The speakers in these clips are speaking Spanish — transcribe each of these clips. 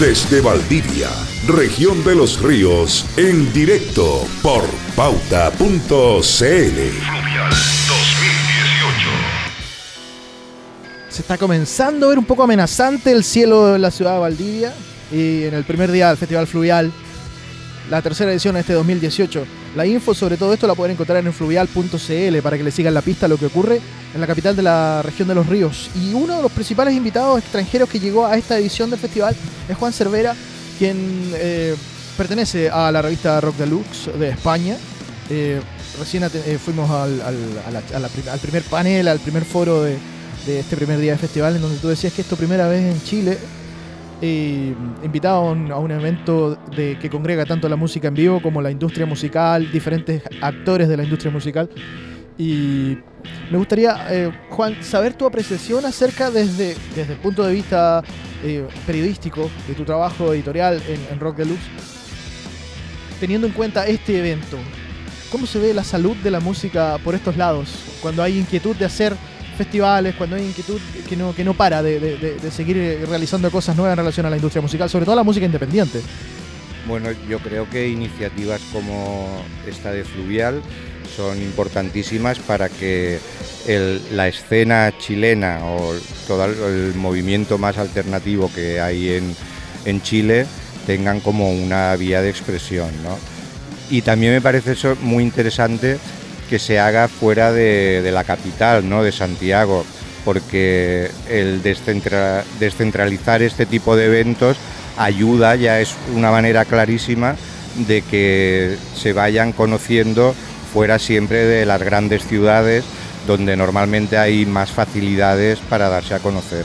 Desde Valdivia, región de los ríos, en directo por pauta.cl. Fluvial 2018. Se está comenzando a ver un poco amenazante el cielo de la ciudad de Valdivia y en el primer día del Festival Fluvial, la tercera edición de este 2018. La info sobre todo esto la pueden encontrar en fluvial.cl para que le sigan la pista a lo que ocurre en la capital de la región de los ríos. Y uno de los principales invitados extranjeros que llegó a esta edición del festival es Juan Cervera, quien eh, pertenece a la revista Rock Deluxe de España. Eh, recién eh, fuimos al, al, primer panel, al primer foro de, de, este primer día de festival, en donde tú decías que esto primera vez en Chile. Invitado a un, a un evento de, que congrega tanto la música en vivo como la industria musical, diferentes actores de la industria musical. Y me gustaría, eh, Juan, saber tu apreciación acerca desde, desde el punto de vista eh, periodístico de tu trabajo editorial en, Rock Deluxe, teniendo en cuenta este evento. ¿Cómo se ve la salud de la música por estos lados? Cuando hay inquietud de hacer festivales, cuando hay inquietud que no, que no para de, de seguir realizando cosas nuevas en relación a la industria musical, sobre todo la música independiente. Bueno, yo creo que iniciativas como esta de Fluvial son importantísimas para que la escena chilena o todo el, movimiento más alternativo que hay en, Chile tengan como una vía de expresión. Y también me parece eso muy interesante que se haga fuera de, la capital, ¿no? de Santiago, porque el descentralizar este tipo de eventos ayuda, ya es una manera clarísima de que se vayan conociendo fuera siempre de las grandes ciudades donde normalmente hay más facilidades para darse a conocer.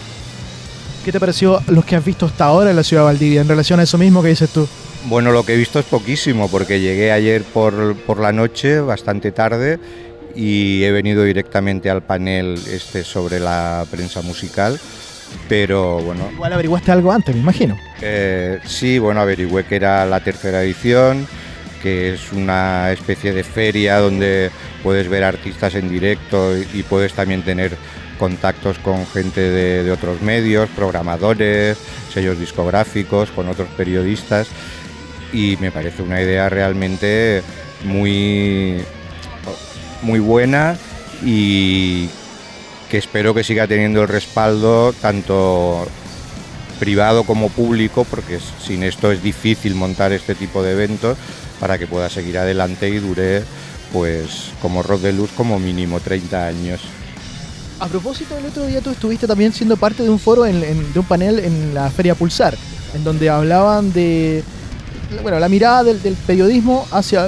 ¿Qué te pareció los que has visto hasta ahora en la ciudad de Valdivia en relación a eso mismo que dices tú? Bueno, lo que he visto es poquísimo porque llegué ayer por, por la noche, bastante tarde, y he venido directamente al panel este sobre la prensa musical. Pero bueno. Igual averiguaste algo antes, me imagino. Eh, sí, bueno, averigüé que era la tercera edición que es una especie de feria donde puedes ver artistas en directo y puedes también tener contactos con gente de, otros medios, programadores, sellos discográficos, con otros periodistas y me parece una idea realmente muy, muy buena y que espero que siga teniendo el respaldo tanto privado como público, porque sin esto es difícil montar este tipo de eventos, para que pueda seguir adelante y dure pues como Rock de Luz como mínimo 30 años. A propósito, el otro día tú estuviste también siendo parte de un foro, de un panel en la Feria Pulsar, en donde hablaban de bueno, la mirada del, periodismo hacia,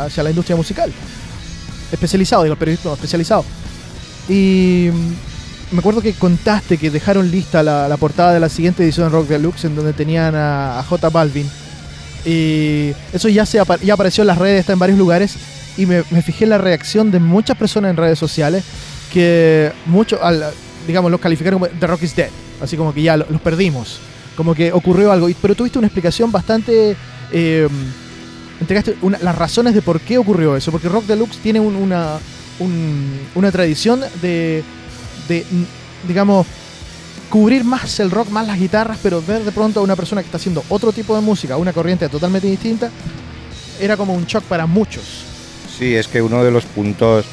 hacia la industria musical. Especializado, digo, el periodismo especializado. Y me acuerdo que contaste que dejaron lista la, portada de la siguiente edición de Rock Deluxe, en donde tenían a, a J Balvin y eso ya, se ya apareció en las redes, está en varios lugares. Y me, fijé en la reacción de muchas personas en redes sociales que muchos, digamos, los calificaron como The Rock is Dead. Así como que ya los perdimos. Como que ocurrió algo. Pero tuviste una explicación bastante. Eh, entregaste las razones de por qué ocurrió eso. Porque Rock Deluxe tiene una, una tradición de, de, digamos, cubrir más el rock, más las guitarras, pero ver de pronto a una persona que está haciendo otro tipo de música, una corriente totalmente distinta, era como un shock para muchos. Sí, es que uno de los puntos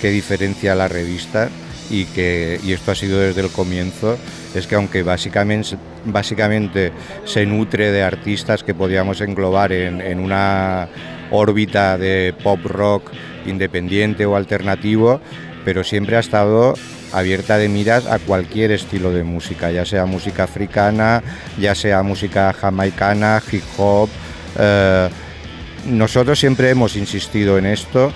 que diferencia la revista y que y esto ha sido desde el comienzo es que aunque básicamente se nutre de artistas que podíamos englobar en, en una órbita de pop rock independiente o alternativo, pero siempre ha estado abierta de miras a cualquier estilo de música, ya sea música africana, ya sea música jamaicana, hip hop. Eh, nosotros siempre hemos insistido en esto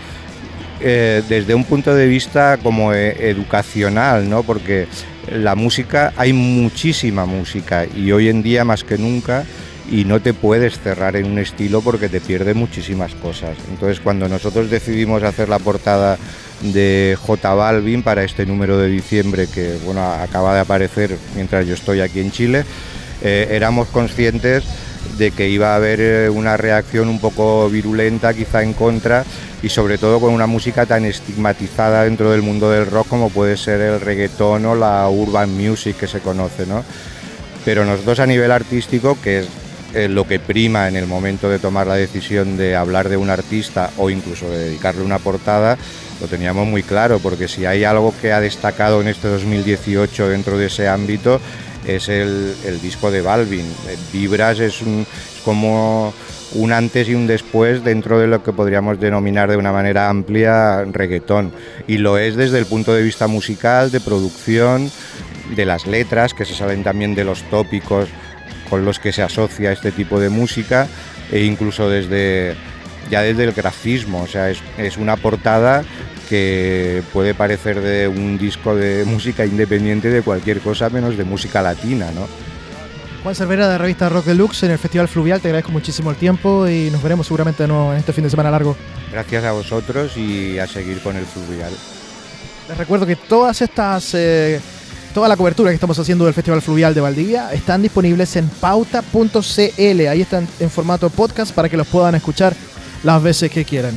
eh, desde un punto de vista como eh, educacional, ¿no? porque la música, hay muchísima música y hoy en día más que nunca y no te puedes cerrar en un estilo porque te pierde muchísimas cosas. Entonces cuando nosotros decidimos hacer la portada de J Balvin para este número de diciembre que bueno, acaba de aparecer mientras yo estoy aquí en Chile, eh, éramos conscientes de que iba a haber eh, una reacción un poco virulenta quizá en contra y sobre todo con una música tan estigmatizada dentro del mundo del rock como puede ser el reggaetón o la urban music que se conoce, ¿no? Pero nosotros a nivel artístico, que es eh, lo que prima en el momento de tomar la decisión de hablar de un artista o incluso de dedicarle una portada, lo teníamos muy claro, porque si hay algo que ha destacado en este 2018 dentro de ese ámbito es el, disco de Balvin. Eh, Vibras es como un antes y un después dentro de lo que podríamos denominar de una manera amplia reggaetón. Y lo es desde el punto de vista musical, de producción, de las letras, que se salen también de los tópicos con los que se asocia este tipo de música, e incluso desde ya desde el grafismo, o sea, es, es una portada que puede parecer de un disco de música independiente de cualquier cosa menos de música latina, ¿no? Juan Cervera de revista Rock Deluxe en el Festival Fluvial, te agradezco muchísimo el tiempo y nos veremos seguramente en este fin de semana largo. Gracias a vosotros y a seguir con el Fluvial. Les recuerdo que todas estas, eh, toda la cobertura que estamos haciendo del Festival Fluvial de Valdivia están disponibles en pauta.cl, ahí están en formato podcast para que los puedan escuchar las veces que quieran.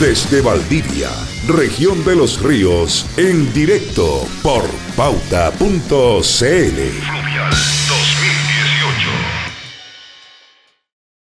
desde Valdivia, región de los ríos, en directo por pauta.cl. 2018.